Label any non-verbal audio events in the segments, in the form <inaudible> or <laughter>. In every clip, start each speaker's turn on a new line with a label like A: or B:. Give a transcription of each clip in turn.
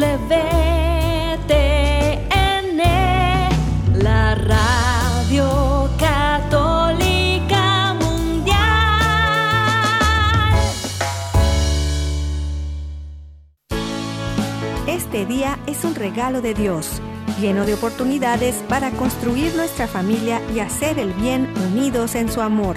A: E, la radio católica mundial.
B: Este día es un regalo de Dios, lleno de oportunidades para construir nuestra familia y hacer el bien unidos en su amor.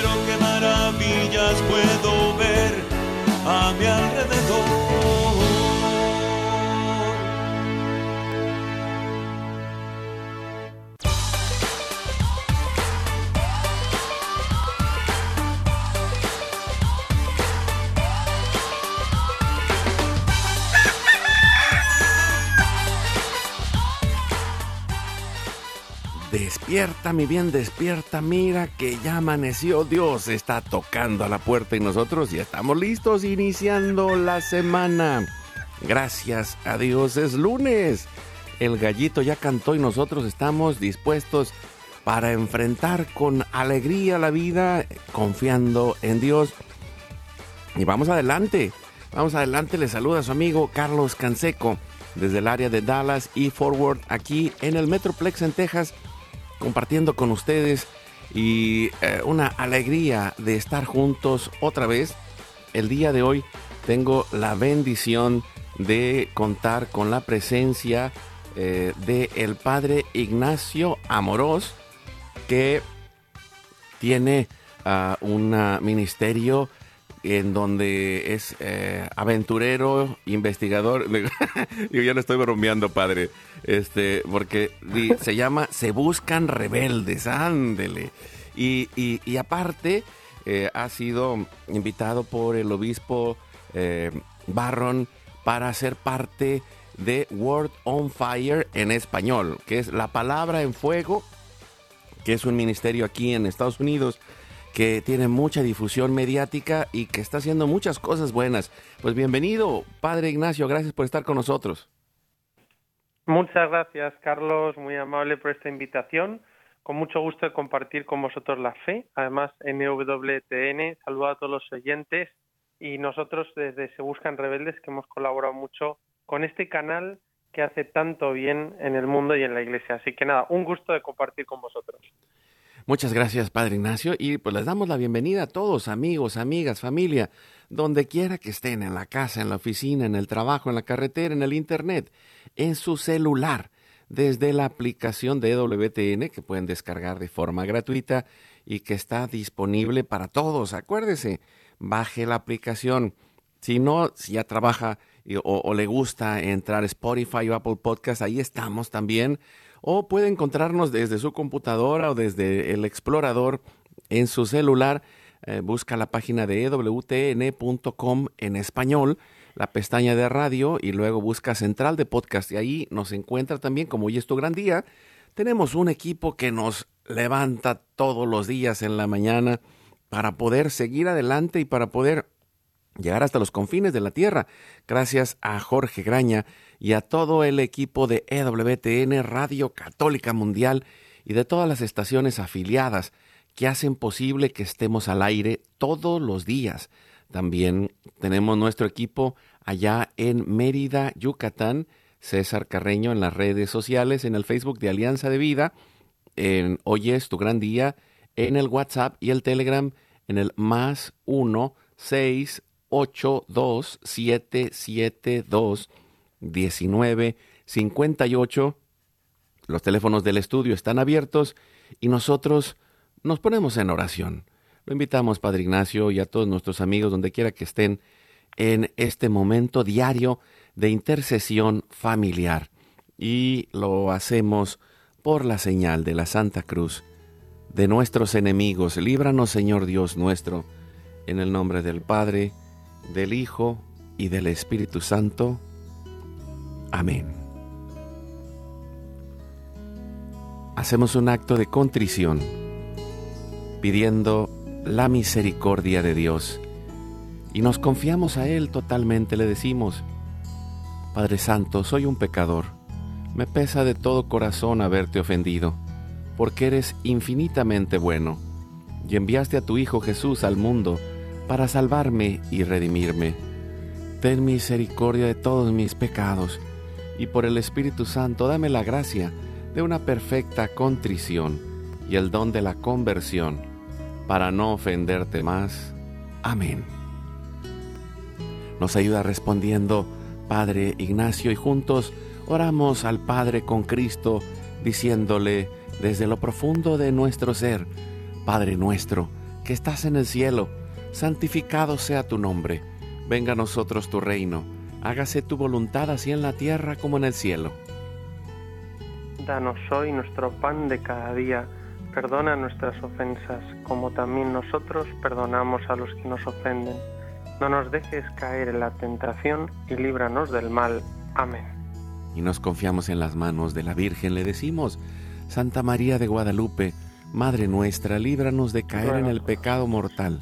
C: a mi alrededor.
D: Despierta, mi bien, despierta. Mira que ya amaneció. Dios está tocando a la puerta y nosotros ya estamos listos iniciando la semana. Gracias a Dios es lunes. El gallito ya cantó y nosotros estamos dispuestos para enfrentar con alegría la vida, confiando en Dios. Y vamos adelante. Vamos adelante. Le saluda a su amigo Carlos Canseco desde el área de Dallas y Forward aquí en el Metroplex en Texas compartiendo con ustedes y eh, una alegría de estar juntos otra vez. El día de hoy tengo la bendición de contar con la presencia eh, de el padre Ignacio Amorós que tiene ah, un ministerio en donde es eh, aventurero, investigador. <laughs> Yo ya le estoy bromeando, padre. Este, porque se llama Se Buscan Rebeldes, ándele. Y aparte, eh, ha sido invitado por el obispo eh, Barron para ser parte de Word on Fire en español, que es la palabra en fuego, que es un ministerio aquí en Estados Unidos que tiene mucha difusión mediática y que está haciendo muchas cosas buenas. Pues bienvenido, Padre Ignacio, gracias por estar con nosotros.
E: Muchas gracias, Carlos, muy amable por esta invitación. Con mucho gusto de compartir con vosotros la fe. Además, en EWTN, saludo a todos los oyentes y nosotros desde Se Buscan Rebeldes, que hemos colaborado mucho con este canal que hace tanto bien en el mundo y en la iglesia. Así que nada, un gusto de compartir con vosotros.
D: Muchas gracias, Padre Ignacio, y pues les damos la bienvenida a todos, amigos, amigas, familia, donde quiera que estén, en la casa, en la oficina, en el trabajo, en la carretera, en el internet, en su celular, desde la aplicación de WTN que pueden descargar de forma gratuita y que está disponible para todos. Acuérdese, baje la aplicación. Si no, si ya trabaja o, o le gusta entrar a Spotify o Apple Podcast, ahí estamos también. O puede encontrarnos desde su computadora o desde el explorador en su celular. Eh, busca la página de ewtn.com en español, la pestaña de radio y luego busca Central de Podcast. Y ahí nos encuentra también, como hoy es tu gran día, tenemos un equipo que nos levanta todos los días en la mañana para poder seguir adelante y para poder llegar hasta los confines de la tierra. Gracias a Jorge Graña y a todo el equipo de EWTN Radio Católica Mundial y de todas las estaciones afiliadas que hacen posible que estemos al aire todos los días. También tenemos nuestro equipo allá en Mérida, Yucatán, César Carreño en las redes sociales, en el Facebook de Alianza de Vida, en Hoy es tu gran día, en el WhatsApp y el Telegram en el más 1 6 8 2 7 7 2 19 58. Los teléfonos del estudio están abiertos y nosotros nos ponemos en oración. Lo invitamos, Padre Ignacio, y a todos nuestros amigos, donde quiera que estén, en este momento diario de intercesión familiar. Y lo hacemos por la señal de la Santa Cruz de nuestros enemigos. Líbranos, Señor Dios nuestro, en el nombre del Padre, del Hijo y del Espíritu Santo. Amén. Hacemos un acto de contrición pidiendo la misericordia de Dios y nos confiamos a Él totalmente. Le decimos, Padre Santo, soy un pecador. Me pesa de todo corazón haberte ofendido, porque eres infinitamente bueno y enviaste a tu Hijo Jesús al mundo para salvarme y redimirme. Ten misericordia de todos mis pecados y por el Espíritu Santo dame la gracia de una perfecta contrición y el don de la conversión para no ofenderte más. Amén. Nos ayuda respondiendo Padre Ignacio y juntos oramos al Padre con Cristo diciéndole desde lo profundo de nuestro ser, Padre nuestro, que estás en el cielo, santificado sea tu nombre, venga a nosotros tu reino, hágase tu voluntad así en la tierra como en el cielo.
E: Danos hoy nuestro pan de cada día, perdona nuestras ofensas, como también nosotros perdonamos a los que nos ofenden. No nos dejes caer en la tentación y líbranos del mal. Amén.
D: Y nos confiamos en las manos de la Virgen, le decimos, Santa María de Guadalupe, Madre nuestra, líbranos de caer en el pecado mortal.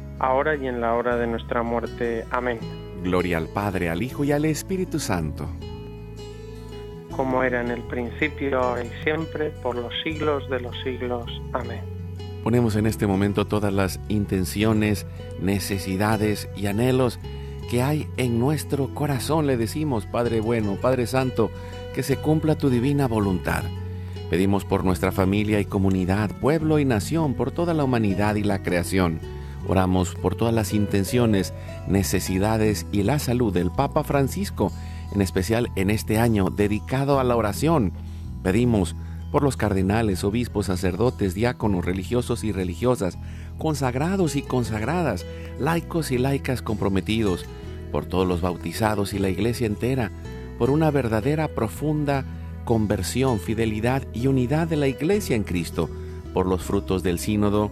E: ahora y en la hora de nuestra muerte. Amén.
D: Gloria al Padre, al Hijo y al Espíritu Santo.
E: Como era en el principio, ahora y siempre, por los siglos de los siglos. Amén.
D: Ponemos en este momento todas las intenciones, necesidades y anhelos que hay en nuestro corazón. Le decimos, Padre bueno, Padre Santo, que se cumpla tu divina voluntad. Pedimos por nuestra familia y comunidad, pueblo y nación, por toda la humanidad y la creación. Oramos por todas las intenciones, necesidades y la salud del Papa Francisco, en especial en este año dedicado a la oración. Pedimos por los cardenales, obispos, sacerdotes, diáconos, religiosos y religiosas, consagrados y consagradas, laicos y laicas comprometidos, por todos los bautizados y la iglesia entera, por una verdadera, profunda conversión, fidelidad y unidad de la Iglesia en Cristo, por los frutos del sínodo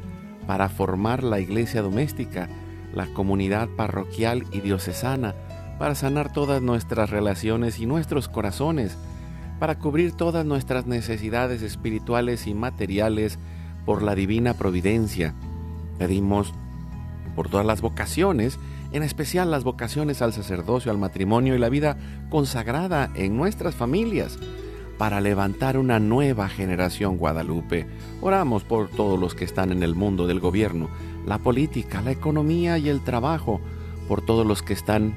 D: para formar la iglesia doméstica, la comunidad parroquial y diocesana, para sanar todas nuestras relaciones y nuestros corazones, para cubrir todas nuestras necesidades espirituales y materiales por la divina providencia. Pedimos por todas las vocaciones, en especial las vocaciones al sacerdocio, al matrimonio y la vida consagrada en nuestras familias, para levantar una nueva generación guadalupe. Oramos por todos los que están en el mundo del gobierno, la política, la economía y el trabajo, por todos los que están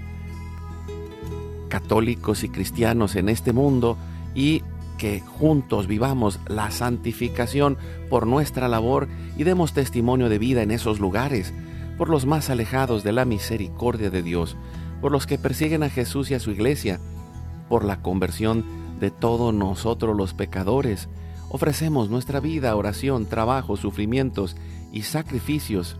D: católicos y cristianos en este mundo y que juntos vivamos la santificación por nuestra labor y demos testimonio de vida en esos lugares, por los más alejados de la misericordia de Dios, por los que persiguen a Jesús y a su iglesia, por la conversión de todos nosotros los pecadores. Ofrecemos nuestra vida, oración, trabajo, sufrimientos y sacrificios,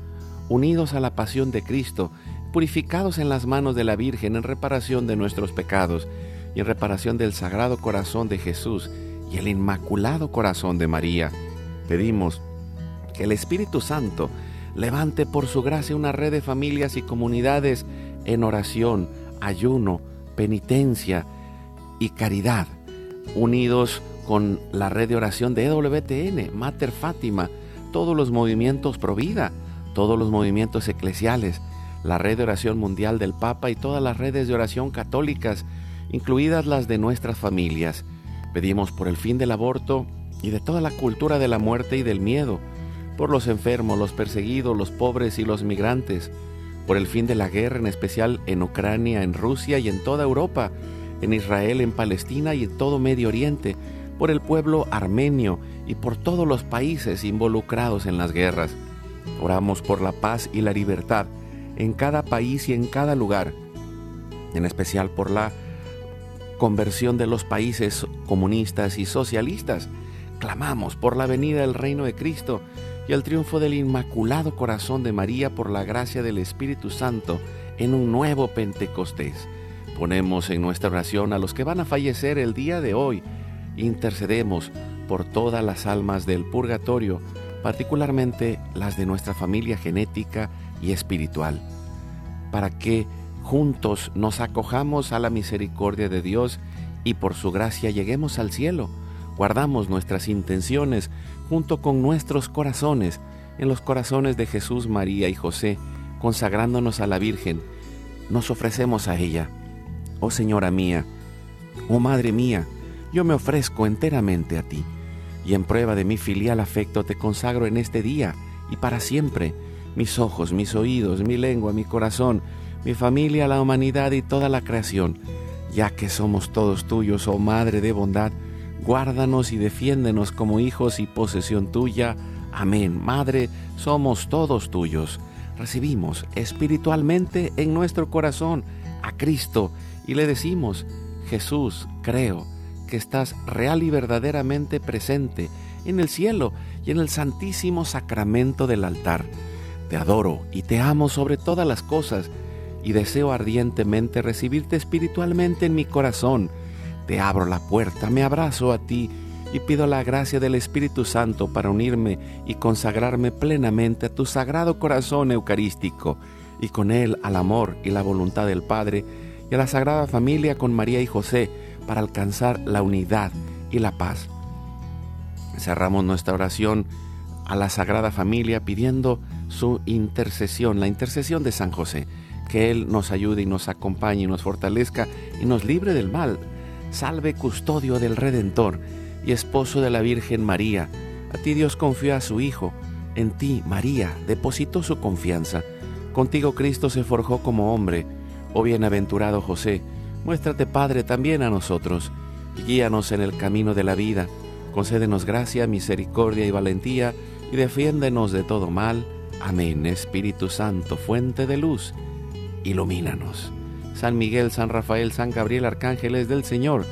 D: unidos a la pasión de Cristo, purificados en las manos de la Virgen en reparación de nuestros pecados y en reparación del Sagrado Corazón de Jesús y el Inmaculado Corazón de María. Pedimos que el Espíritu Santo levante por su gracia una red de familias y comunidades en oración, ayuno, penitencia y caridad, unidos con la red de oración de EWTN, Mater Fátima, todos los movimientos pro vida, todos los movimientos eclesiales, la red de oración mundial del Papa y todas las redes de oración católicas, incluidas las de nuestras familias. Pedimos por el fin del aborto y de toda la cultura de la muerte y del miedo, por los enfermos, los perseguidos, los pobres y los migrantes, por el fin de la guerra, en especial en Ucrania, en Rusia y en toda Europa, en Israel, en Palestina y en todo Medio Oriente, por el pueblo armenio y por todos los países involucrados en las guerras. Oramos por la paz y la libertad en cada país y en cada lugar, en especial por la conversión de los países comunistas y socialistas. Clamamos por la venida del reino de Cristo y el triunfo del Inmaculado Corazón de María por la gracia del Espíritu Santo en un nuevo Pentecostés. Ponemos en nuestra oración a los que van a fallecer el día de hoy. Intercedemos por todas las almas del purgatorio, particularmente las de nuestra familia genética y espiritual, para que juntos nos acojamos a la misericordia de Dios y por su gracia lleguemos al cielo. Guardamos nuestras intenciones junto con nuestros corazones en los corazones de Jesús, María y José, consagrándonos a la Virgen. Nos ofrecemos a ella. Oh Señora mía, oh Madre mía, yo me ofrezco enteramente a ti, y en prueba de mi filial afecto te consagro en este día y para siempre mis ojos, mis oídos, mi lengua, mi corazón, mi familia, la humanidad y toda la creación, ya que somos todos tuyos, oh Madre de bondad, guárdanos y defiéndenos como hijos y posesión tuya. Amén. Madre, somos todos tuyos. Recibimos espiritualmente en nuestro corazón a Cristo y le decimos, Jesús, creo que estás real y verdaderamente presente en el cielo y en el santísimo sacramento del altar. Te adoro y te amo sobre todas las cosas y deseo ardientemente recibirte espiritualmente en mi corazón. Te abro la puerta, me abrazo a ti y pido la gracia del Espíritu Santo para unirme y consagrarme plenamente a tu sagrado corazón eucarístico y con él al amor y la voluntad del Padre a la Sagrada Familia con María y José para alcanzar la unidad y la paz. Cerramos nuestra oración a la Sagrada Familia pidiendo su intercesión, la intercesión de San José, que Él nos ayude y nos acompañe y nos fortalezca y nos libre del mal. Salve custodio del Redentor y esposo de la Virgen María. A ti Dios confió a su Hijo. En ti, María, depositó su confianza. Contigo Cristo se forjó como hombre. Oh bienaventurado José, muéstrate Padre también a nosotros, y guíanos en el camino de la vida. Concédenos gracia, misericordia y valentía, y defiéndenos de todo mal. Amén. Espíritu Santo, fuente de luz, ilumínanos. San Miguel, San Rafael, San Gabriel, arcángeles del Señor,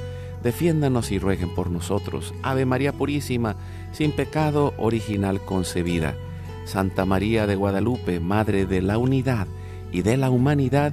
D: defiéndanos y rueguen por nosotros. Ave María Purísima, sin pecado original concebida. Santa María de Guadalupe, Madre de la Unidad y de la Humanidad,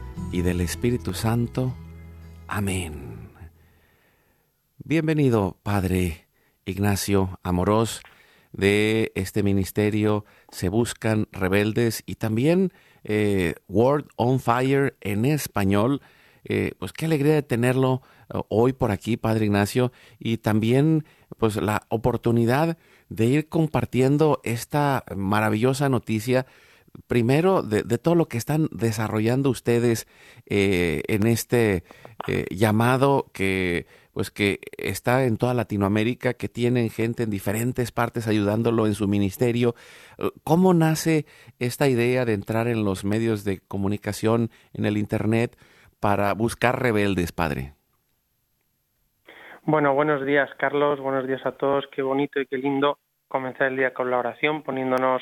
D: y del Espíritu Santo. Amén. Bienvenido, Padre Ignacio Amorós, de este ministerio Se Buscan Rebeldes y también eh, Word on Fire en español. Eh, pues qué alegría de tenerlo eh, hoy por aquí, Padre Ignacio, y también pues la oportunidad de ir compartiendo esta maravillosa noticia primero de, todo lo que están desarrollando ustedes en este llamado que pues que está en toda Latinoamérica, que tienen gente en diferentes partes ayudándolo en su ministerio. Eh, ¿Cómo nace esta idea de entrar en los medios de comunicación, en el Internet, para buscar rebeldes, padre?
E: Bueno, buenos días, Carlos. Buenos días a todos. Qué bonito y qué lindo comenzar el día con la oración, poniéndonos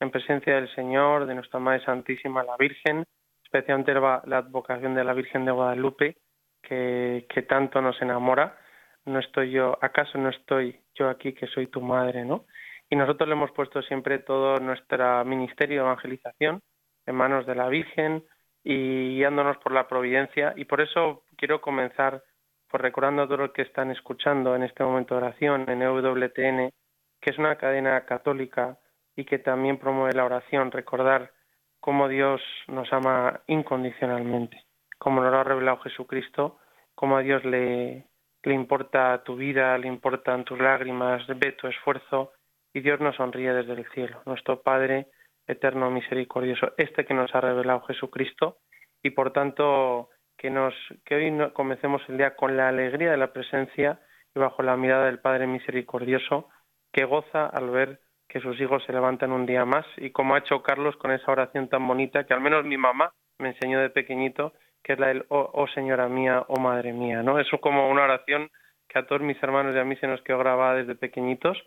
E: en presencia del Señor, de nuestra Madre Santísima, la Virgen, especialmente la advocación de la Virgen de Guadalupe, que, que tanto nos enamora. No estoy yo, ¿acaso no estoy yo aquí que soy tu madre, no? Y nosotros le hemos puesto siempre todo nuestro ministerio de evangelización en manos de la Virgen y guiándonos por la providencia. Y por eso quiero comenzar por recordando a todos los que están escuchando en este momento de oración en EWTN, que es una cadena católica y que también promueve la oración, recordar cómo Dios nos ama incondicionalmente, como nos lo ha revelado Jesucristo, cómo a Dios le, le importa tu vida, le importan tus lágrimas, ve tu esfuerzo y Dios nos sonríe desde el cielo, nuestro Padre eterno misericordioso, este que nos ha revelado Jesucristo y por tanto que nos que hoy comencemos el día con la alegría de la presencia y bajo la mirada del Padre misericordioso que goza al ver que sus hijos se levantan un día más y como ha hecho Carlos con esa oración tan bonita que al menos mi mamá me enseñó de pequeñito que es la del oh, oh señora mía, oh madre mía, ¿no? Eso como una oración que a todos mis hermanos y a mí se nos quedó grabada desde pequeñitos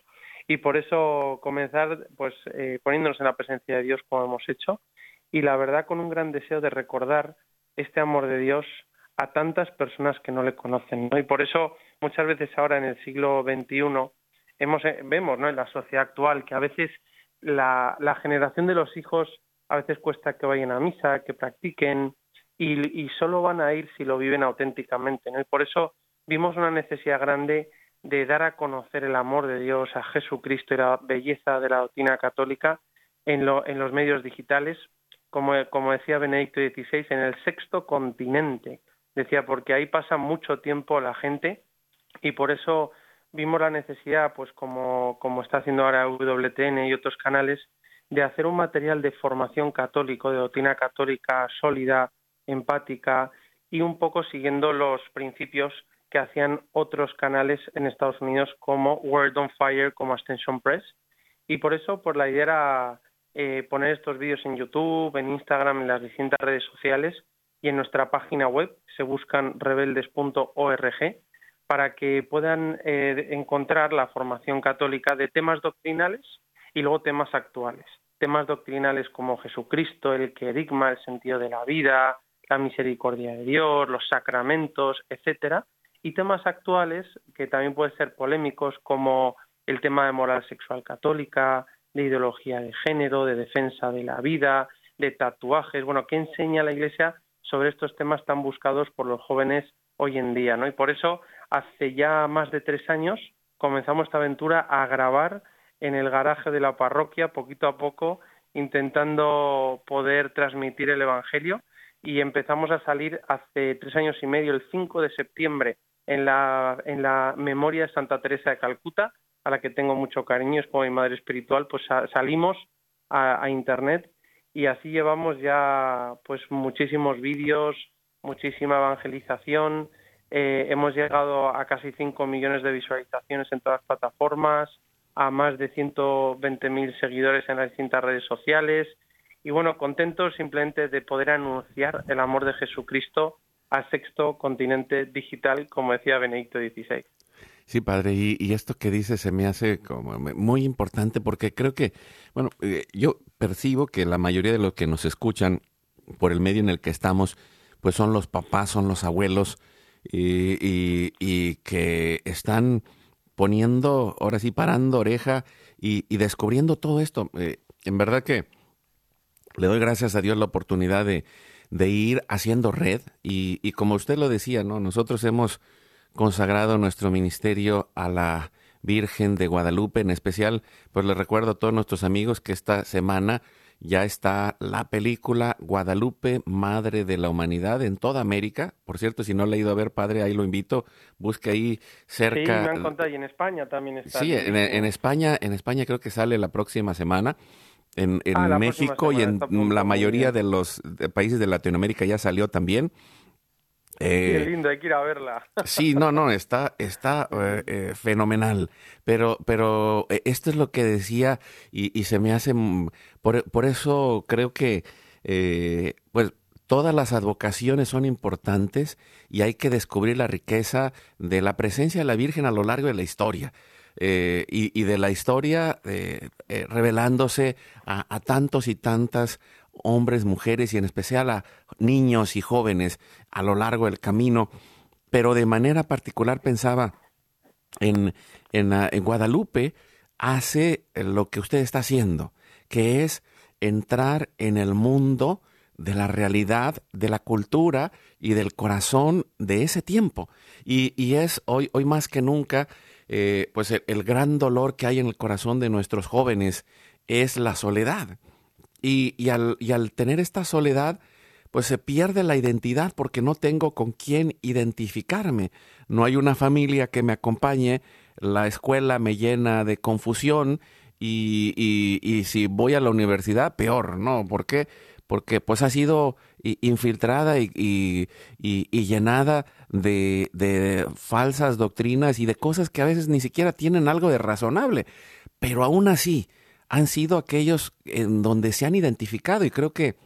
E: y por eso comenzar pues eh, poniéndonos en la presencia de Dios como hemos hecho y la verdad con un gran deseo de recordar este amor de Dios a tantas personas que no le conocen ¿no? y por eso muchas veces ahora en el siglo XXI hemos, eh, vemos en la sociedad actual que a veces la, generación de los hijos a veces cuesta que vayan a misa, que practiquen y, solo van a ir si lo viven auténticamente. Y por eso vimos una necesidad grande de dar a conocer el amor de Dios a Jesucristo y la belleza de la doctrina católica en, lo, en los medios digitales, como, como decía Benedicto XVI, en el sexto continente. Decía, porque ahí pasa mucho tiempo la gente y por eso vimos la necesidad, pues como, como está haciendo ahora WTN y otros canales, de hacer un material de formación católico, de doctrina católica sólida, empática y un poco siguiendo los principios que hacían otros canales en Estados Unidos como Word on Fire, como Extension Press. Y por eso, pues la idea era eh, poner estos vídeos en YouTube, en Instagram, en las distintas redes sociales y en nuestra página web, se buscan rebeldes.org, para que puedan eh, encontrar la formación católica de temas doctrinales y luego temas actuales. Temas doctrinales como Jesucristo, el querigma, el sentido de la vida, la misericordia de Dios, los sacramentos, etcétera, y temas actuales que también pueden ser polémicos como el tema de moral sexual católica, de ideología de género, de defensa de la vida, de tatuajes, bueno, ¿qué enseña la Iglesia sobre estos temas tan buscados por los jóvenes hoy en día, ¿no? Y por eso hace ya más de tres años comenzamos esta aventura a grabar en el garaje de la parroquia, poquito a poco, intentando poder transmitir el Evangelio. Y empezamos a salir hace tres años y medio, el 5 de septiembre, en la, en la memoria de Santa Teresa de Calcuta, a la que tengo mucho cariño, es como mi madre espiritual, pues salimos a, Internet y así llevamos ya pues muchísimos vídeos, muchísima evangelización, eh, hemos llegado a casi 5 millones de visualizaciones en todas las plataformas, a más de 120.000 seguidores en las distintas redes sociales y bueno, contentos simplemente de poder anunciar el amor de Jesucristo al sexto continente digital, como decía Benedicto XVI.
D: Sí, padre, y, esto que dice se me hace como muy importante porque creo que, bueno, eh, yo percibo que la mayoría de los que nos escuchan por el medio en el que estamos, pues son los papás, son los abuelos, y, que están poniendo, ahora sí, parando oreja y, descubriendo todo esto. Eh, en verdad que le doy gracias a Dios la oportunidad de, de ir haciendo red y, y, como usted lo decía, ¿no? Nosotros hemos consagrado nuestro ministerio a la Virgen de Guadalupe, en especial, pues les recuerdo a todos nuestros amigos que esta semana ya está la película Guadalupe, Madre de la Humanidad en toda América. Por cierto, si no le ha ido a ver, padre, ahí lo invito. Busque ahí cerca.
E: Sí, me han contado, y en España también está.
D: Sí, en, España, en España creo que sale la próxima semana. En, en ah, México y en la mayoría de los países de Latinoamérica ya salió también.
E: Qué eh, lindo, hay que ir a verla. <laughs>
D: Sí, no, no, está, está eh, eh, fenomenal. Pero, pero esto es lo que decía y, y se me hace, mm, por, por eso creo que, pues, todas las advocaciones son importantes y hay que descubrir la riqueza de la presencia de la Virgen a lo largo de la historia. eh, y, de la historia eh, revelándose a, a, tantos y tantas hombres, mujeres y en especial a niños y jóvenes a lo largo del camino. Pero de manera particular pensaba en, en, en Guadalupe, hace lo que usted está haciendo, que es entrar en el mundo de la realidad, de la cultura y del corazón de ese tiempo. Y, es hoy, hoy más que nunca, eh, pues el, gran dolor que hay en el corazón de nuestros jóvenes es la soledad. Y, y, al, y al tener esta soledad, pues se pierde la identidad porque no tengo con quién identificarme. No hay una familia que me acompañe, la escuela me llena de confusión y, y, si voy a la universidad, peor, ¿no? ¿Por qué? Porque pues ha sido infiltrada y, y llenada de, de, falsas doctrinas y de cosas que a veces ni siquiera tienen algo de razonable. Pero aún así, han sido aquellos en donde se han identificado y creo que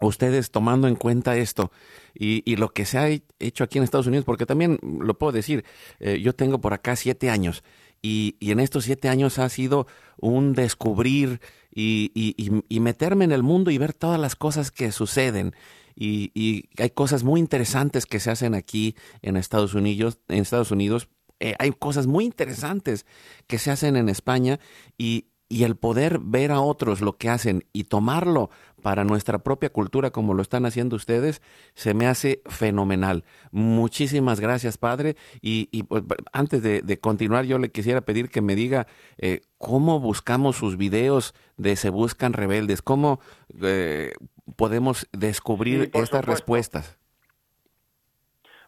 D: ustedes tomando en cuenta esto y, lo que se ha hecho aquí en Estados Unidos, porque también lo puedo decir, eh, yo tengo por acá siete años y, en estos siete años ha sido un descubrir y, meterme en el mundo y ver todas las cosas que suceden. Y, hay cosas muy interesantes que se hacen aquí en Estados Unidos, en Estados Unidos. Eh, hay cosas muy interesantes que se hacen en España y, y el poder ver a otros lo que hacen y tomarlo para nuestra propia cultura como lo están haciendo ustedes, se me hace fenomenal. Muchísimas gracias, Padre. Y, pues, antes de, continuar, yo le quisiera pedir que me diga eh, cómo buscamos sus videos de Se Buscan Rebeldes, cómo eh, podemos descubrir estas respuestas.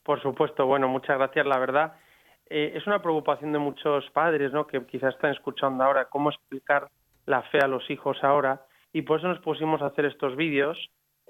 E: Por supuesto, bueno, muchas gracias, la verdad. Eh, es una preocupación de muchos padres, ¿no? Que quizás están escuchando ahora cómo explicar la fe a los hijos ahora y por eso nos pusimos a hacer estos vídeos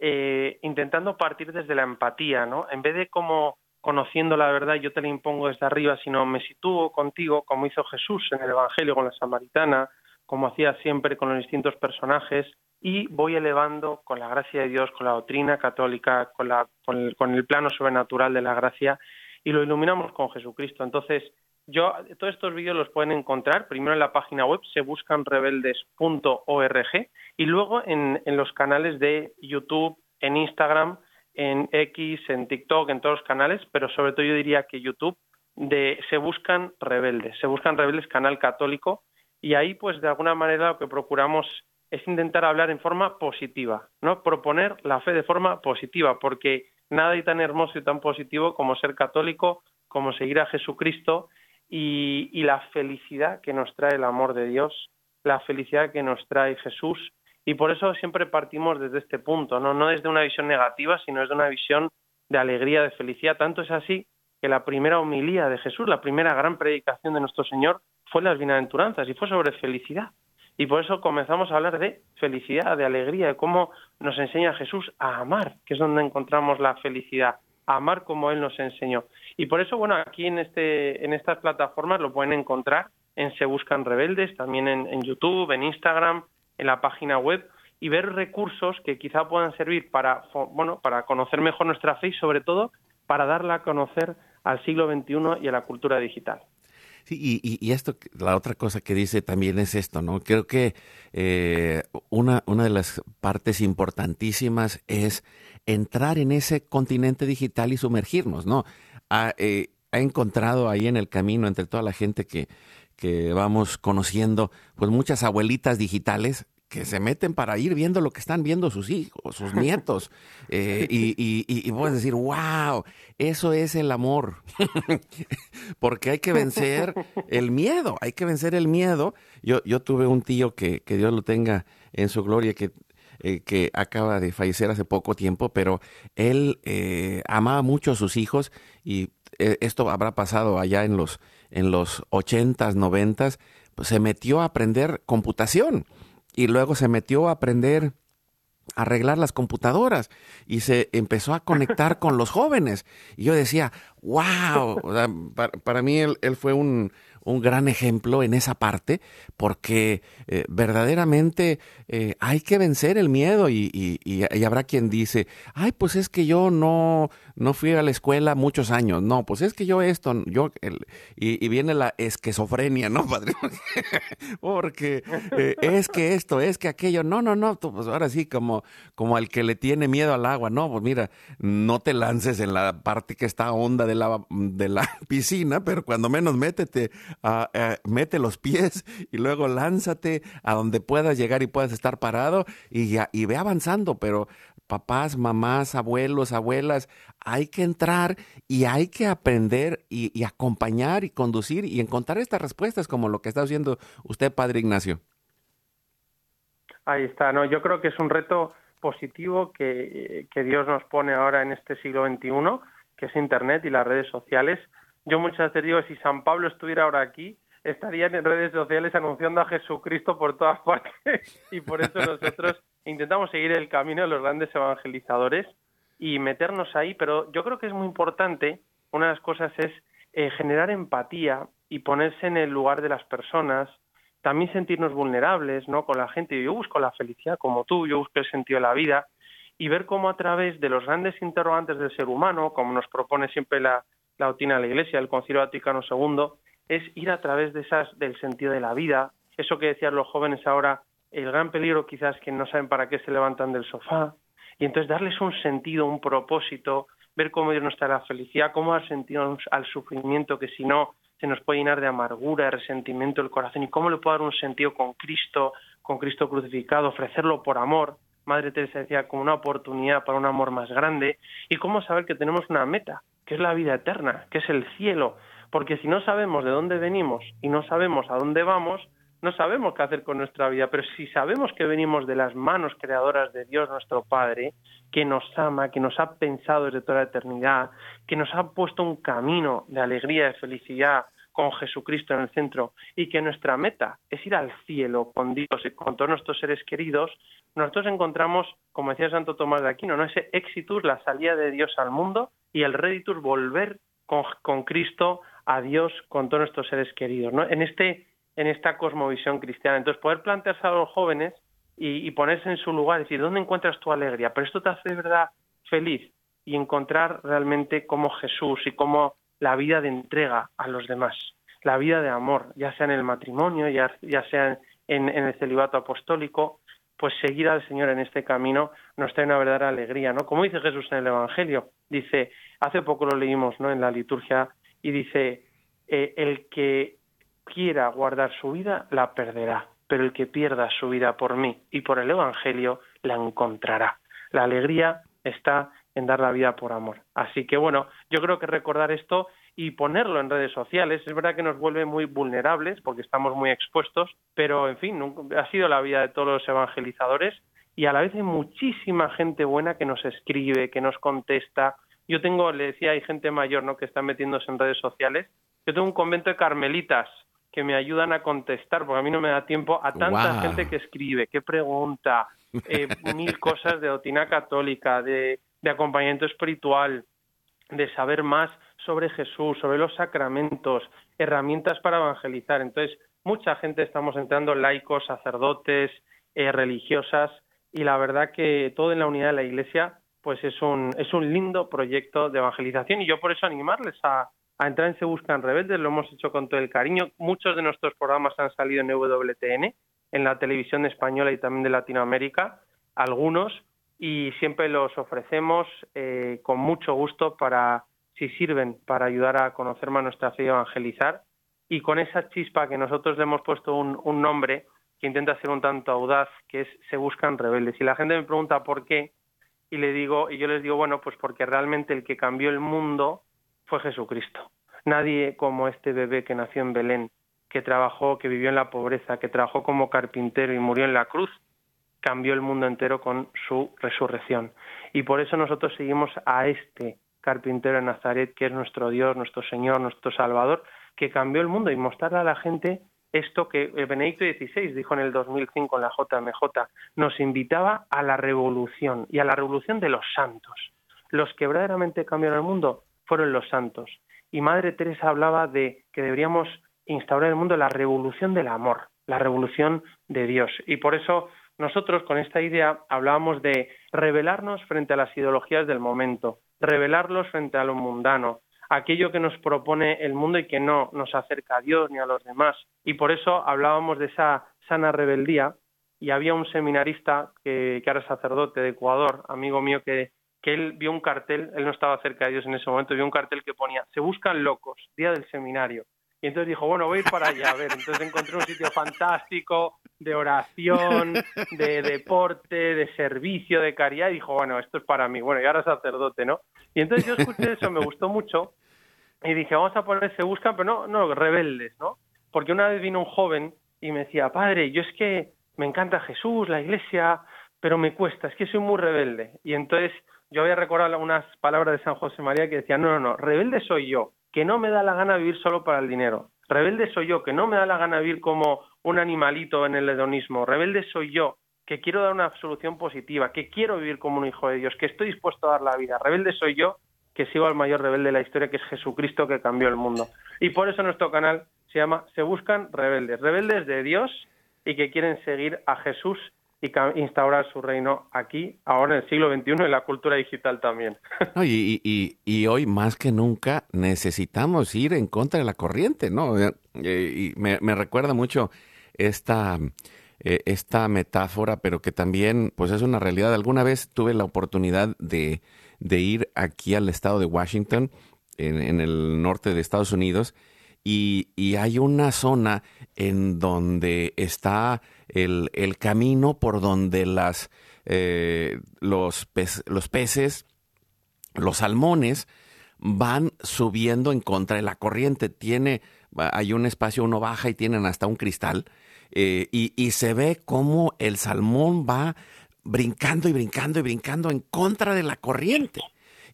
E: eh, intentando partir desde la empatía, ¿no? En vez de como conociendo la verdad yo te la impongo desde arriba, sino me sitúo contigo como hizo Jesús en el Evangelio con la Samaritana, como hacía siempre con los distintos personajes y voy elevando con la gracia de Dios, con la doctrina católica, con, la, con, el, con el plano sobrenatural de la gracia y lo iluminamos con Jesucristo. Entonces, yo, todos estos vídeos los pueden encontrar primero en la página web se buscan rebeldes.org y luego en, en, los canales de YouTube, en Instagram, en X, en TikTok, en todos los canales, pero sobre todo yo diría que YouTube de se buscan rebeldes, se buscan rebeldes canal católico y ahí pues de alguna manera lo que procuramos es intentar hablar en forma positiva, ¿no? Proponer la fe de forma positiva, porque nada hay tan hermoso y tan positivo como ser católico, como seguir a Jesucristo y, la felicidad que nos trae el amor de Dios, la felicidad que nos trae Jesús. Y por eso siempre partimos desde este punto, ¿no? no desde una visión negativa, sino desde una visión de alegría, de felicidad. Tanto es así que la primera homilía de Jesús, la primera gran predicación de nuestro Señor, fue las bienaventuranzas y fue sobre felicidad. Y por eso comenzamos a hablar de felicidad, de alegría, de cómo nos enseña Jesús a amar, que es donde encontramos la felicidad amar como Él nos enseñó. Y por eso, bueno, aquí en, este, en estas plataformas lo pueden encontrar en Se Buscan Rebeldes, también en, YouTube, en Instagram, en la página web y ver recursos que quizá puedan servir para, bueno, para conocer mejor nuestra fe y sobre todo para darla a conocer al siglo XXI y a la cultura digital.
D: Sí, y, y, esto, la otra cosa que dice también es esto, ¿no? Creo que eh, una, una de las partes importantísimas es entrar en ese continente digital y sumergirnos, ¿no? Ha, eh, encontrado ahí en el camino entre toda la gente que, que vamos conociendo, pues muchas abuelitas digitales que se meten para ir viendo lo que están viendo sus hijos, sus nietos. <laughs> Eh, y, y, y, puedes decir, wow, eso es el amor. <laughs> Porque hay que vencer el miedo, hay que vencer el miedo. Yo, yo tuve un tío que, que Dios lo tenga en su gloria, que eh, que acaba de fallecer hace poco tiempo, pero él eh, amaba mucho a sus hijos y eh, esto habrá pasado allá en los, en los 80s, 90 pues se metió a aprender computación y luego se metió a aprender a arreglar las computadoras y se empezó a conectar <laughs> con los jóvenes. Y yo decía, wow, para, mí él, fue un, un gran ejemplo en esa parte, porque eh, verdaderamente eh, hay que vencer el miedo y, y, habrá quien dice, ay, pues es que yo no, no fui a la escuela muchos años, no, pues es que yo esto, yo, y, viene la esquizofrenia, ¿no, padre? <laughs> porque eh, es que esto, es que aquello, no, no, no, pues ahora sí, como, como al que le tiene miedo al agua, no, pues mira, no te lances en la parte que está honda de la, de la <laughs> piscina, pero cuando menos métete, mete los pies y luego lánzate a donde puedas llegar y puedas estar parado y, y ve avanzando, pero papás, mamás, abuelos, abuelas, hay que entrar y hay que aprender y, acompañar y conducir y encontrar estas respuestas como lo que está haciendo usted, Padre Ignacio.
E: Ahí está, no, yo creo que es un reto positivo que, que Dios nos pone ahora en este siglo XXI, que es Internet y las redes sociales. Yo muchas veces digo, si San Pablo estuviera ahora aquí, estaría en redes sociales anunciando a Jesucristo por todas <laughs> partes y por eso nosotros intentamos seguir el camino de los grandes evangelizadores y meternos ahí, pero yo creo que es muy importante, una de las cosas es eh, generar empatía y ponerse en el lugar de las personas, también sentirnos vulnerables, ¿no? Con la gente. Yo busco la felicidad como tú, yo busco el sentido de la vida y ver cómo a través de los grandes interrogantes del ser humano, como nos propone siempre la, la doctrina de la Iglesia, el Concilio Vaticano II, es ir a través de esas del sentido de la vida, eso que decían los jóvenes ahora, el gran peligro quizás que no saben para qué se levantan del sofá, y entonces darles un sentido, un propósito, ver cómo Dios nos trae la felicidad, cómo dar sentido al sufrimiento que si no se nos puede llenar de amargura, de resentimiento el corazón, y cómo le puedo dar un sentido con Cristo, con Cristo crucificado, ofrecerlo por amor. Madre Teresa decía como una oportunidad para un amor más grande, y cómo saber que tenemos una meta, que es la vida eterna, que es el cielo, porque si no sabemos de dónde venimos y no sabemos a dónde vamos, no sabemos qué hacer con nuestra vida, pero si sabemos que venimos de las manos creadoras de Dios nuestro Padre, que nos ama, que nos ha pensado desde toda la eternidad, que nos ha puesto un camino de alegría, de felicidad con Jesucristo en el centro y que nuestra meta es ir al cielo con Dios y con todos nuestros seres queridos, nosotros encontramos, como decía Santo Tomás de Aquino, ¿no? ese éxitus, la salida de Dios al mundo y el réditus volver con, con Cristo a Dios con todos nuestros seres queridos, ¿no? En este en esta cosmovisión cristiana. Entonces, poder plantearse a los jóvenes y, ponerse en su lugar, decir, ¿dónde encuentras tu alegría? Pero esto te hace de verdad feliz y encontrar realmente cómo Jesús y cómo la vida de entrega a los demás, la vida de amor, ya sea en el matrimonio, ya, ya sea en, el celibato apostólico, pues seguir al Señor en este camino nos trae una verdadera alegría, ¿no? Como dice Jesús en el Evangelio, dice, hace poco lo leímos, ¿no? En la liturgia y dice, eh, el que quiera guardar su vida, la perderá, pero el que pierda su vida por mí y por el Evangelio, la encontrará. La alegría está en dar la vida por amor. Así que bueno, yo creo que recordar esto y ponerlo en redes sociales es verdad que nos vuelve muy vulnerables porque estamos muy expuestos, pero en fin, ha sido la vida de todos los evangelizadores y a la vez hay muchísima gente buena que nos escribe, que nos contesta. Yo tengo, le decía, hay gente mayor, ¿no? que está metiéndose en redes sociales. Yo tengo un convento de carmelitas que me ayudan a contestar, porque a mí no me da tiempo a tanta gente que escribe, que pregunta, eh, <laughs> mil cosas de doctrina católica, de, de acompañamiento espiritual, de saber más sobre Jesús, sobre los sacramentos, herramientas para evangelizar. Entonces, mucha gente estamos entrando, laicos, sacerdotes, eh, religiosas, y la verdad que todo en la unidad de la Iglesia, pues es un, es un lindo proyecto de evangelización, y yo por eso animarles a, a entrar en Se Buscan Rebeldes, lo hemos hecho con todo el cariño. Muchos de nuestros programas han salido en WTN, en la televisión española y también de Latinoamérica, algunos, y siempre los ofrecemos eh, con mucho gusto para, si sirven, para ayudar a conocer más nuestra fe y evangelizar. Y con esa chispa que nosotros le hemos puesto un, nombre que intenta ser un tanto audaz, que es Se Buscan Rebeldes. Y la gente me pregunta por qué, y le digo, y yo les digo, bueno, pues porque realmente el que cambió el mundo fue Jesucristo. Nadie como este bebé que nació en Belén, que trabajó, que vivió en la pobreza, que trabajó como carpintero y murió en la cruz, cambió el mundo entero con su resurrección. Y por eso nosotros seguimos a este carpintero de Nazaret, que es nuestro Dios, nuestro Señor, nuestro Salvador, que cambió el mundo y mostrarle a la gente esto que Benedicto XVI dijo en el 2005 en la JMJ, nos invitaba a la revolución y a la revolución de los santos. Los que verdaderamente cambiaron el mundo fueron los santos. Y Madre Teresa hablaba de que deberíamos instaurar en el mundo la revolución del amor, la revolución de Dios. Y por eso nosotros con esta idea hablábamos de revelarnos frente a las ideologías del momento, revelarlos frente a lo mundano, aquello que nos propone el mundo y que no nos acerca a Dios ni a los demás. Y por eso hablábamos de esa sana rebeldía y había un seminarista que, que era sacerdote de Ecuador, amigo mío, que, que él vio un cartel, él no estaba cerca de Dios en ese momento, vio un cartel que ponía, se buscan locos, día del seminario. Y entonces dijo, bueno, voy a ir para allá, a ver. Entonces encontré un sitio fantástico de oración, de deporte, de servicio, de caridad, y dijo, bueno, esto es para mí. Bueno, y ahora sacerdote, ¿no? Y entonces yo escuché eso, me gustó mucho, y dije, vamos a poner se buscan, pero no, no, rebeldes, ¿no? Porque una vez vino un joven y me decía, padre, yo es que me encanta Jesús, la iglesia, pero me cuesta, es que soy muy rebelde. Y entonces yo había recordado unas palabras de San José María que decía, no, no, no, rebelde soy yo, que no me da la gana vivir solo para el dinero. Rebelde soy yo, que no me da la gana vivir como un animalito en el hedonismo. Rebelde soy yo, que quiero dar una solución positiva, que quiero vivir como un hijo de Dios, que estoy dispuesto a dar la vida. Rebelde soy yo, que sigo al mayor rebelde de la historia, que es Jesucristo que cambió el mundo. Y por eso nuestro canal se llama Se Buscan Rebeldes, rebeldes de Dios y que quieren seguir a Jesús y instaurar su reino aquí, ahora en el siglo XXI, en la cultura digital también. <laughs>
D: y, hoy más que nunca necesitamos ir en contra de la corriente, ¿no? Eh, y me, recuerda mucho esta, eh, esta metáfora, pero que también pues es una realidad. Alguna vez tuve la oportunidad de, ir aquí al estado de Washington, en, el norte de Estados Unidos, y, y hay una zona en donde está el, el camino por donde las, eh, los, los peces, los salmones, van subiendo en contra de la corriente. Tiene, hay un espacio, uno baja y tienen hasta un cristal. Eh, y, y, se ve cómo el salmón va brincando y brincando y brincando en contra de la corriente.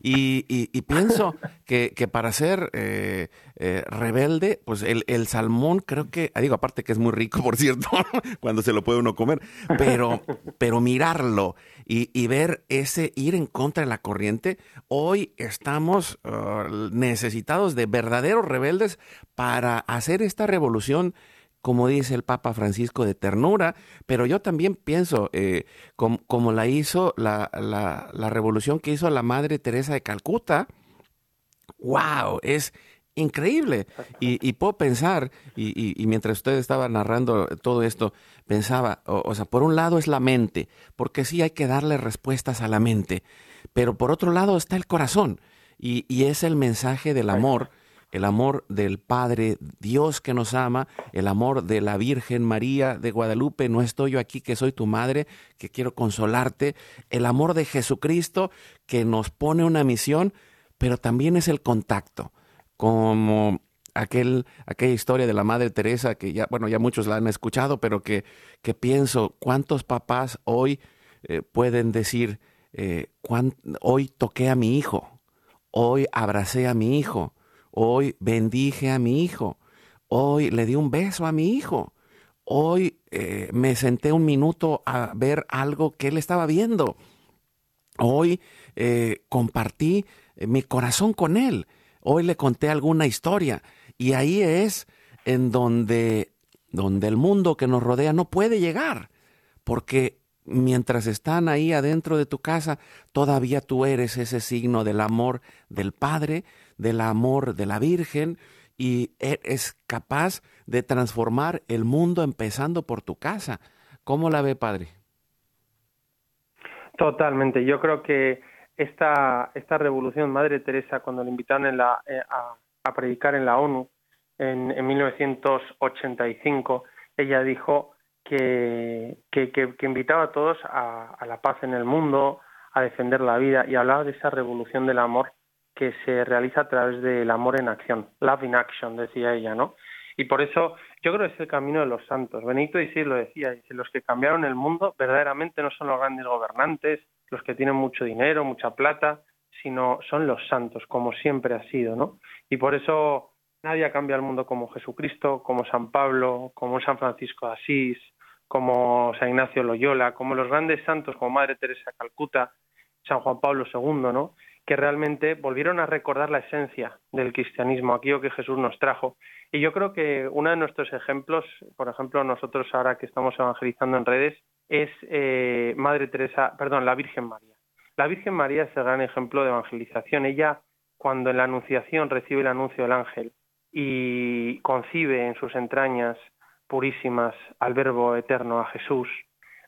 D: Y, pienso que, para ser eh, eh, rebelde, pues el, salmón creo que, ah, digo, aparte que es muy rico, <laughs> por cierto, <laughs> cuando se lo puede uno comer, pero, pero mirarlo y, ver ese ir en contra de la corriente, hoy estamos ah, necesitados de verdaderos rebeldes para hacer esta revolución como dice el Papa Francisco, de ternura, pero yo también pienso, eh, como, la hizo la, la, revolución que hizo la Madre Teresa de Calcuta, wow, es increíble. Y, puedo pensar, y, mientras usted estaba narrando todo esto, pensaba, o, sea, por un lado es la mente, porque sí hay que darle respuestas a la mente, pero por otro lado está el corazón, y, es el mensaje del amor el amor del Padre Dios que nos ama, el amor de la Virgen María de Guadalupe, no estoy yo aquí que soy tu madre, que quiero consolarte, el amor de Jesucristo que nos pone una misión, pero también es el contacto, como aquel, aquella historia de la Madre Teresa que ya, bueno, ya muchos la han escuchado, pero que, que pienso, ¿cuántos papás hoy eh, pueden decir, eh, hoy toqué a mi hijo, hoy abracé a mi hijo, Hoy bendije a mi hijo. Hoy le di un beso a mi hijo. Hoy eh, me senté un minuto a ver algo que él estaba viendo. Hoy eh, compartí eh, mi corazón con él. Hoy le conté alguna historia. Y ahí es en donde, donde el mundo que nos rodea no puede llegar. Porque mientras están ahí adentro de tu casa, todavía tú eres ese signo del amor del Padre, del amor de la Virgen y es capaz de transformar el mundo empezando por tu casa. ¿Cómo la ve, Padre?
E: Totalmente. Yo creo que esta, esta revolución, Madre Teresa, cuando le invitaron en la, eh, a, predicar en la ONU en, en 1985, ella dijo que, que, que, invitaba a todos a, a, la paz en el mundo, a defender la vida y hablaba de esa revolución del amor que se realiza a través del amor en acción, love in action, decía ella, ¿no? Y por eso yo creo que es el camino de los santos. Benito sí lo decía, dice, los que cambiaron el mundo verdaderamente no son los grandes gobernantes, los que tienen mucho dinero, mucha plata, sino son los santos, como siempre ha sido, ¿no? Y por eso nadie ha cambiado el mundo como Jesucristo, como San Pablo, como San Francisco de Asís, como San Ignacio Loyola, como los grandes santos como Madre Teresa Calcuta, San Juan Pablo II, ¿no? Que realmente volvieron a recordar la esencia del cristianismo, aquello que Jesús nos trajo. Y yo creo que uno de nuestros ejemplos, por ejemplo, nosotros ahora que estamos evangelizando en redes, es eh, Madre Teresa, perdón, la Virgen María. La Virgen María es el gran ejemplo de evangelización. Ella, cuando en la Anunciación recibe el anuncio del ángel y concibe en sus entrañas purísimas al Verbo eterno, a Jesús,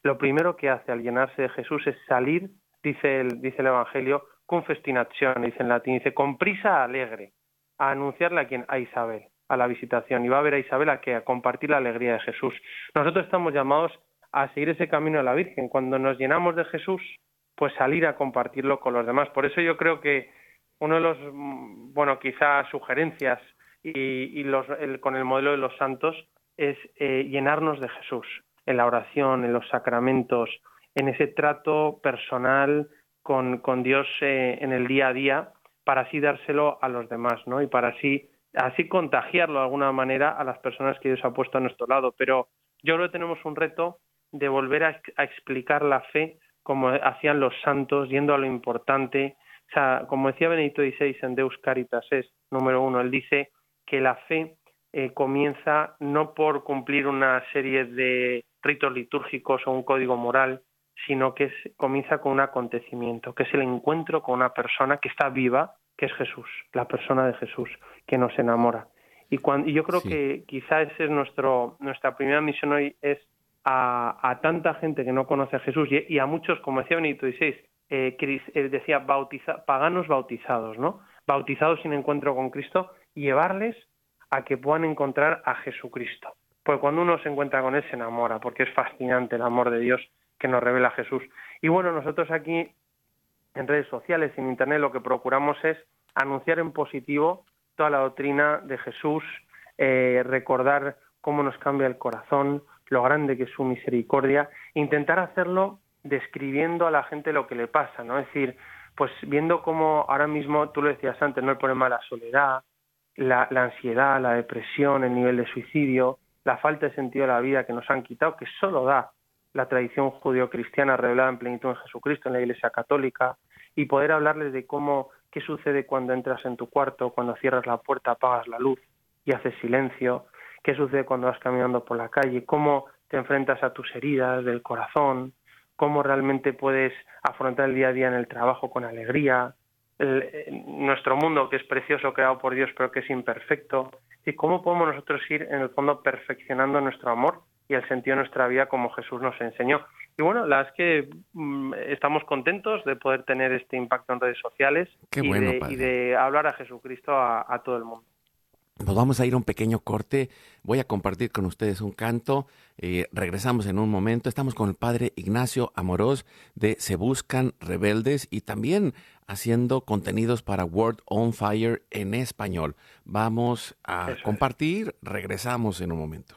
E: lo primero que hace al llenarse de Jesús es salir, dice el, dice el Evangelio, con festinación, dice en latín, dice con prisa alegre, a anunciarle a quien, a Isabel, a la visitación, y va a ver a Isabel a que a compartir la alegría de Jesús. Nosotros estamos llamados a seguir ese camino de la Virgen. Cuando nos llenamos de Jesús, pues salir a compartirlo con los demás. Por eso yo creo que uno de los, mm, bueno, quizás sugerencias y, con el modelo de los santos es eh, llenarnos de Jesús en la oración, en los sacramentos, en ese trato personal con, con Dios eh, en el día a día, para así dárselo a los demás, ¿no? Y para así, así contagiarlo de alguna manera a las personas que Dios ha puesto a nuestro lado. Pero yo creo que tenemos un reto de volver a, explicar la fe como hacían los santos, yendo a lo importante. O sea, como decía Benedicto XVI en Deus Caritas es, número uno, él dice que la fe eh, comienza no por cumplir una serie de ritos litúrgicos o un código moral, sino que comienza con un acontecimiento, que es el encuentro con una persona que está viva, que es Jesús, la persona de Jesús, que nos enamora. Y, cuando, yo creo que quizá esa es nuestro, nuestra primera misión hoy, es a, tanta gente que no conoce a Jesús y, a muchos, como decía Benito XVI, eh, eh, decía paganos bautizados, ¿no? Bautizados sin encuentro con Cristo, llevarles a que puedan encontrar a Jesucristo. Porque cuando uno se encuentra con Él se enamora, porque es fascinante el amor de Dios que nos revela Jesús. Y bueno, nosotros aquí en redes sociales, en Internet, lo que procuramos es anunciar en positivo toda la doctrina de Jesús, eh, recordar cómo nos cambia el corazón, lo grande que es su misericordia, intentar hacerlo describiendo a la gente lo que le pasa, ¿no? Es decir, pues viendo cómo ahora mismo, tú lo decías antes, ¿no? El problema de la soledad, la, la ansiedad, la depresión, el nivel de suicidio, la falta de sentido de la vida que nos han quitado, que solo da la tradición judío-cristiana revelada en plenitud en Jesucristo, en la Iglesia Católica, y poder hablarles de cómo, qué sucede cuando entras en tu cuarto, cuando cierras la puerta, apagas la luz y haces silencio, qué sucede cuando vas caminando por la calle, cómo te enfrentas a tus heridas del corazón, cómo realmente puedes afrontar el día a día en el trabajo con alegría, nuestro mundo que es precioso, creado por Dios, pero que es imperfecto, y cómo podemos nosotros ir en el fondo perfeccionando nuestro amor y el sentido de nuestra vida como Jesús nos enseñó. Y bueno, la verdad es que mm, estamos contentos de poder tener este impacto en redes sociales y, de, hablar a Jesucristo a todo el mundo.
D: Nos vamos a ir a un pequeño corte. Voy a compartir con ustedes un canto. Eh, regresamos en un momento. Estamos con el padre Ignacio Amorós de Se Buscan Rebeldes y también haciendo contenidos para World on Fire en español. Vamos a compartir. Regresamos en un momento.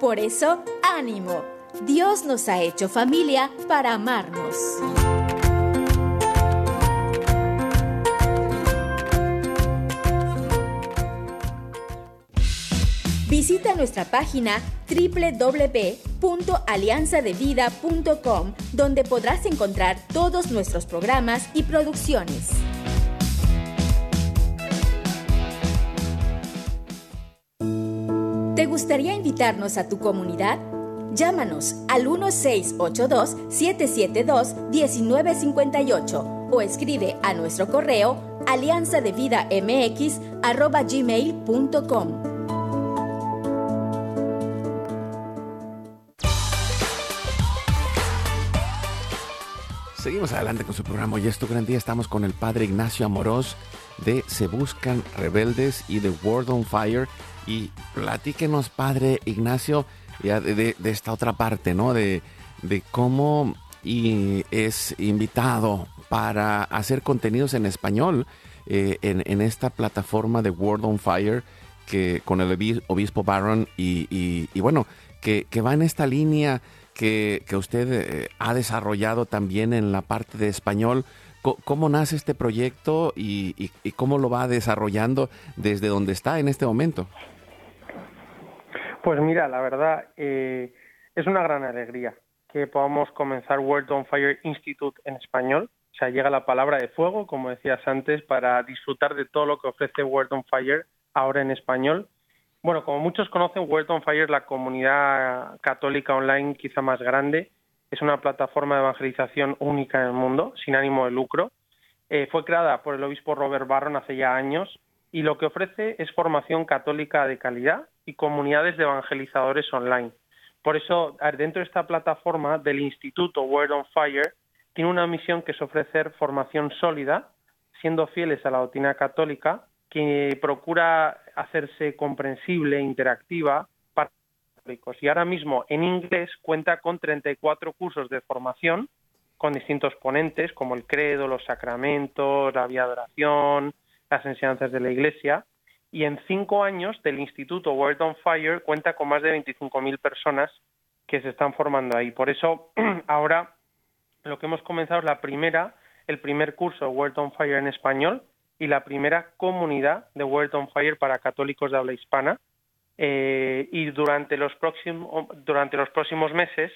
A: Por eso, ánimo. Dios nos ha hecho familia para amarnos. Visita nuestra página www.alianzadevida.com donde podrás encontrar todos nuestros programas y producciones. ¿Te gustaría invitarnos a tu comunidad? Llámanos al 1682-772-1958 o escribe a nuestro correo alianzadevidamx.gmail.com.
D: Seguimos adelante con su programa. Hoy es tu gran día. Estamos con el padre Ignacio Amorós de Se Buscan Rebeldes y de World on Fire. Y platíquenos, padre Ignacio, de, de- esta otra parte, ¿no? De, cómo y es invitado para hacer contenidos en español eh, en, esta plataforma de World on Fire que con el obis- obispo Barron y, bueno, que, va en esta línea que, usted eh, ha desarrollado también en la parte de español. ¿Cómo nace este proyecto y cómo lo va desarrollando desde donde está en este momento?
E: Pues mira, la verdad eh, es una gran alegría que podamos comenzar World on Fire Institute en español. O sea, llega la palabra de fuego, como decías antes, para disfrutar de todo lo que ofrece World on Fire ahora en español. Bueno, como muchos conocen, World on Fire es la comunidad católica online quizá más grande. Es una plataforma de evangelización única en el mundo, sin ánimo de lucro. Eh, fue creada por el obispo Robert Barron hace ya años y lo que ofrece es formación católica de calidad y comunidades de evangelizadores online. Por eso, dentro de esta plataforma del Instituto Word on Fire, tiene una misión que es ofrecer formación sólida, siendo fieles a la doctrina católica, que procura hacerse comprensible e interactiva para los católicos. Y ahora mismo en inglés cuenta con 34 cursos de formación con distintos ponentes como el credo, los sacramentos, la vía de oración, las enseñanzas de la Iglesia. Y en cinco años del Instituto Word on Fire cuenta con más de 25.000 personas que se están formando ahí. Por eso <clears throat> ahora lo que hemos comenzado es la primera, el primer curso World on Fire en español y la primera comunidad de World on Fire para católicos de habla hispana. Eh, y durante los, próximos, durante los próximos meses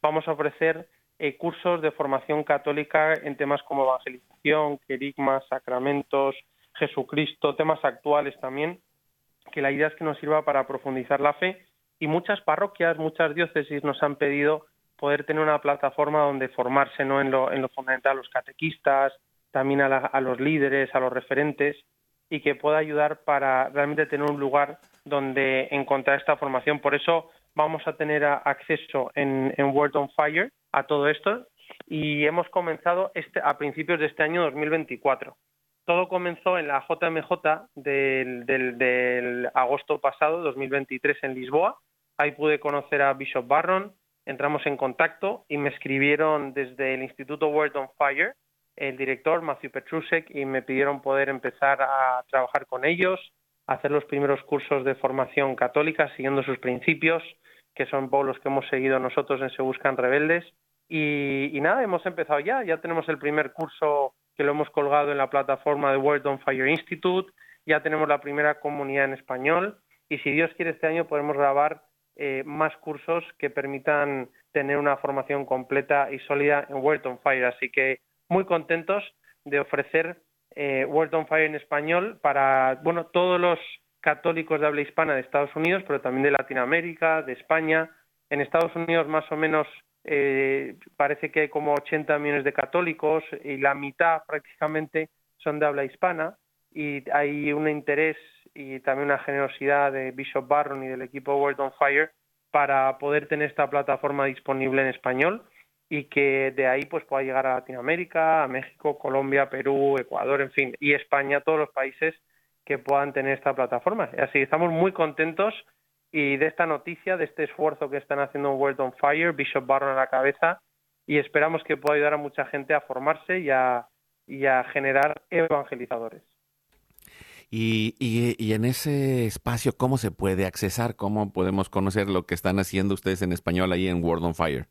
E: vamos a ofrecer eh, cursos de formación católica en temas como evangelización, querigmas, sacramentos, Jesucristo, temas actuales también, que la idea es que nos sirva para profundizar la fe y muchas parroquias, muchas diócesis nos han pedido poder tener una plataforma donde formarse ¿no? en, lo, en lo fundamental a los catequistas, también a, a, los líderes, a los referentes y que pueda ayudar para realmente tener un lugar donde encontrar esta formación. Por eso vamos a tener acceso en, World on Fire a todo esto y hemos comenzado este, a principios de este año 2024. Todo comenzó en la JMJ del, agosto pasado, 2023, en Lisboa. Ahí pude conocer a Bishop Barron, entramos en contacto y me escribieron desde el Instituto World on Fire el director Matthew Petrusek y me pidieron poder empezar a trabajar con ellos, hacer los primeros cursos de formación católica siguiendo sus principios, que son los que hemos seguido nosotros en Se Buscan Rebeldes. Y, nada, hemos empezado ya, ya tenemos el primer curso que lo hemos colgado en la plataforma de World on Fire Institute, ya tenemos la primera comunidad en español y si Dios quiere este año podemos grabar eh, más cursos que permitan tener una formación completa y sólida en World on Fire. Así que muy contentos de ofrecer eh, World on Fire en español para bueno todos los católicos de habla hispana de Estados Unidos, pero también de Latinoamérica, de España. En Estados Unidos más o menos eh, parece que hay como 80 millones de católicos y la mitad prácticamente son de habla hispana y hay un interés y también una generosidad de Bishop Barron y del equipo World on Fire para poder tener esta plataforma disponible en español y que de ahí pues pueda llegar a Latinoamérica, a México, Colombia, Perú, Ecuador, en fin, y España, todos los países que puedan tener esta plataforma. Así estamos muy contentos y de esta noticia, de este esfuerzo que están haciendo World on Fire, Bishop Barron a la cabeza, y esperamos que pueda ayudar a mucha gente a formarse y a, y a generar evangelizadores.
D: Y, y, y, en ese espacio, ¿cómo se puede accesar? ¿Cómo podemos conocer lo que están haciendo ustedes en español ahí en World on Fire?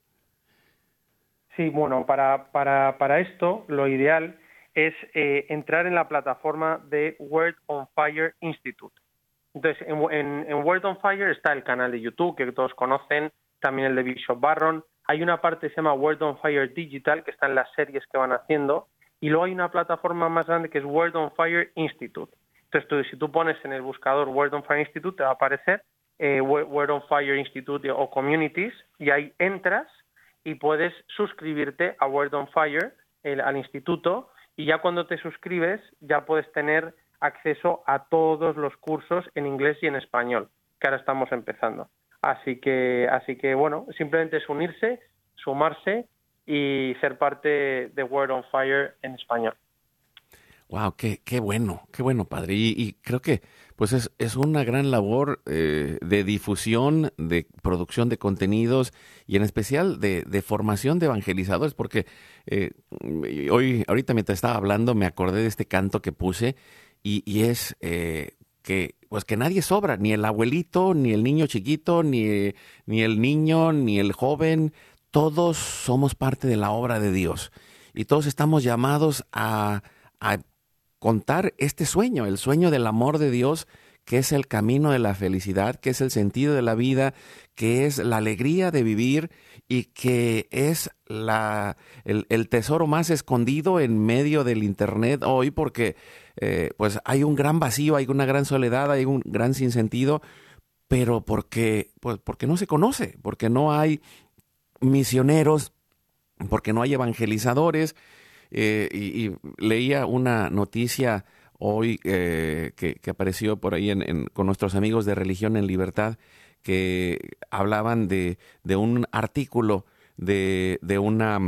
E: Sí, bueno, para, para, para esto lo ideal es eh, entrar en la plataforma de World on Fire Institute. Entonces, en, en, en, World on Fire está el canal de YouTube que todos conocen, también el de Bishop Barron. Hay una parte que se llama World on Fire Digital, que está en las series que van haciendo, y luego hay una plataforma más grande que es World on Fire Institute. Entonces, tú, si tú pones en el buscador World on Fire Institute, te va a aparecer eh, World on Fire Institute o Communities, y ahí entras y puedes suscribirte a World on Fire, el, al instituto, y ya cuando te suscribes ya puedes tener acceso a todos los cursos en inglés y en español, que ahora estamos empezando. Así que, así que bueno, simplemente es unirse, sumarse y ser parte de World on Fire en español.
D: Wow, qué, qué bueno, qué bueno, padre. Y, creo que pues es, una gran labor eh, de difusión, de producción de contenidos y en especial de, de formación de evangelizadores, porque eh, hoy, ahorita mientras estaba hablando, me acordé de este canto que puse y, y es eh, que pues que nadie sobra, ni el abuelito, ni el niño chiquito, ni, ni el niño, ni el joven, todos somos parte de la obra de Dios y todos estamos llamados a, a contar este sueño, el sueño del amor de Dios, que es el camino de la felicidad, que es el sentido de la vida, que es la alegría de vivir y que es la, el, el tesoro más escondido en medio del Internet hoy, porque eh, pues hay un gran vacío, hay una gran soledad, hay un gran sinsentido, pero porque, pues porque no se conoce, porque no hay misioneros, porque no hay evangelizadores, eh, y, leía una noticia hoy eh, que, apareció por ahí en, con nuestros amigos de Religión en Libertad que hablaban de, de un artículo de, de una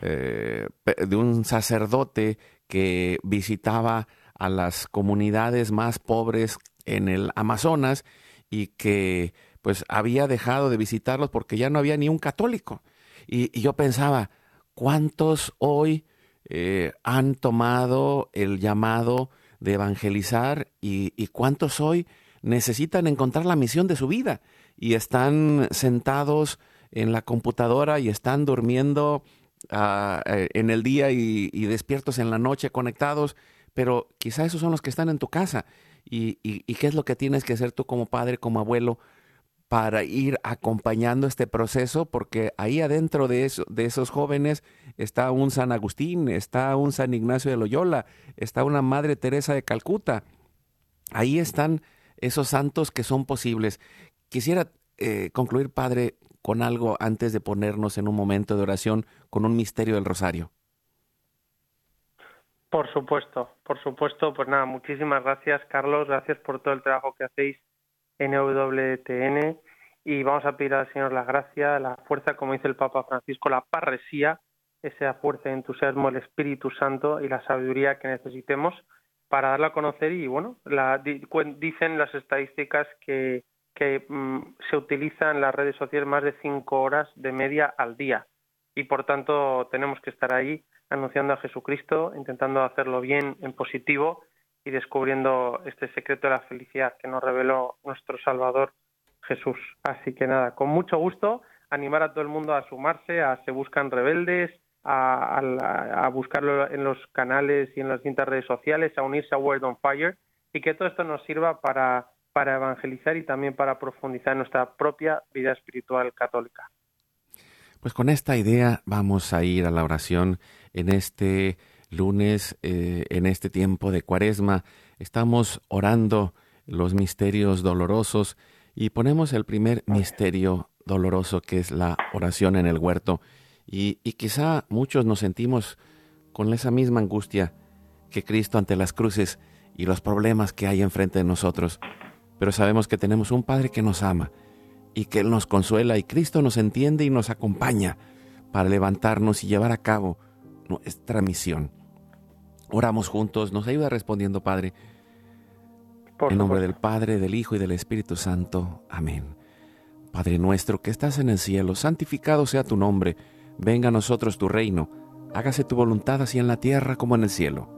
D: eh, de un sacerdote que visitaba a las comunidades más pobres en el Amazonas y que pues había dejado de visitarlos porque ya no había ni un católico. Y, yo pensaba, ¿Cuántos hoy eh, han tomado el llamado de evangelizar y, y, cuántos hoy necesitan encontrar la misión de su vida? y están sentados en la computadora y están durmiendo ah, eh, en el día y, despiertos en la noche conectados, pero quizá esos son los que están en tu casa. Y qué es lo que tienes que hacer tú como padre, como abuelo, para ir acompañando este proceso, porque ahí adentro de, eso, de esos jóvenes está un San Agustín, está un San Ignacio de Loyola, está una Madre Teresa de Calcuta. Ahí están esos santos que son posibles. Quisiera eh, concluir, Padre, con algo antes de ponernos en un momento de oración con un misterio del rosario.
E: Por supuesto, por supuesto. Pues nada, muchísimas gracias, Carlos. Gracias por todo el trabajo que hacéis en EWTN. Y vamos a pedir al Señor la gracia, la fuerza, como dice el Papa Francisco, la parresía, esa fuerza, entusiasmo, el Espíritu Santo y la sabiduría que necesitemos para darla a conocer. Y bueno, la, dicen las estadísticas que, que mm, se utilizan las redes sociales más de cinco horas de media al día. Y por tanto, tenemos que estar ahí anunciando a Jesucristo, intentando hacerlo bien, en positivo y descubriendo este secreto de la felicidad que nos reveló nuestro Salvador Jesús. Así que nada, con mucho gusto, animar a todo el mundo a sumarse a Se Buscan Rebeldes, a, buscarlo en los canales y en las distintas redes sociales, a unirse a Word on Fire y que todo esto nos sirva para, para evangelizar y también para profundizar nuestra propia vida espiritual católica.
D: Pues con esta idea vamos a ir a la oración en este lunes, eh, en este tiempo de cuaresma. Estamos orando los misterios dolorosos y ponemos el primer misterio doloroso que es la oración en el huerto. Y, y quizá muchos nos sentimos con esa misma angustia que Cristo ante las cruces y los problemas que hay enfrente de nosotros. Pero sabemos que tenemos un Padre que nos ama y que Él nos consuela y Cristo nos entiende y nos acompaña para levantarnos y llevar a cabo nuestra misión. Oramos juntos, nos ayuda respondiendo, Padre,
E: Por
D: en nombre del Padre, del Hijo y del Espíritu Santo. Amén. Padre nuestro que estás en el cielo, santificado sea tu nombre, venga a nosotros tu reino, hágase tu voluntad así en la tierra como en el cielo.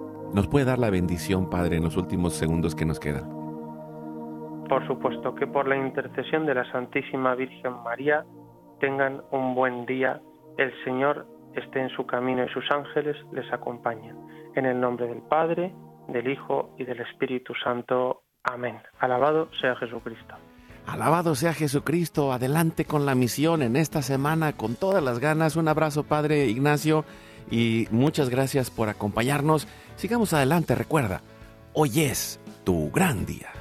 D: Nos puede dar la bendición, Padre, en los últimos segundos que nos quedan.
E: Por supuesto que por la intercesión de la Santísima Virgen María, tengan un buen día. El Señor esté en su camino y sus ángeles les acompañen. En el nombre del Padre, del Hijo y del Espíritu Santo. Amén. Alabado sea Jesucristo.
D: Alabado sea Jesucristo, adelante con la misión en esta semana con todas las ganas. Un abrazo, Padre Ignacio, y muchas gracias por acompañarnos. Sigamos adelante, recuerda, hoy es tu gran día.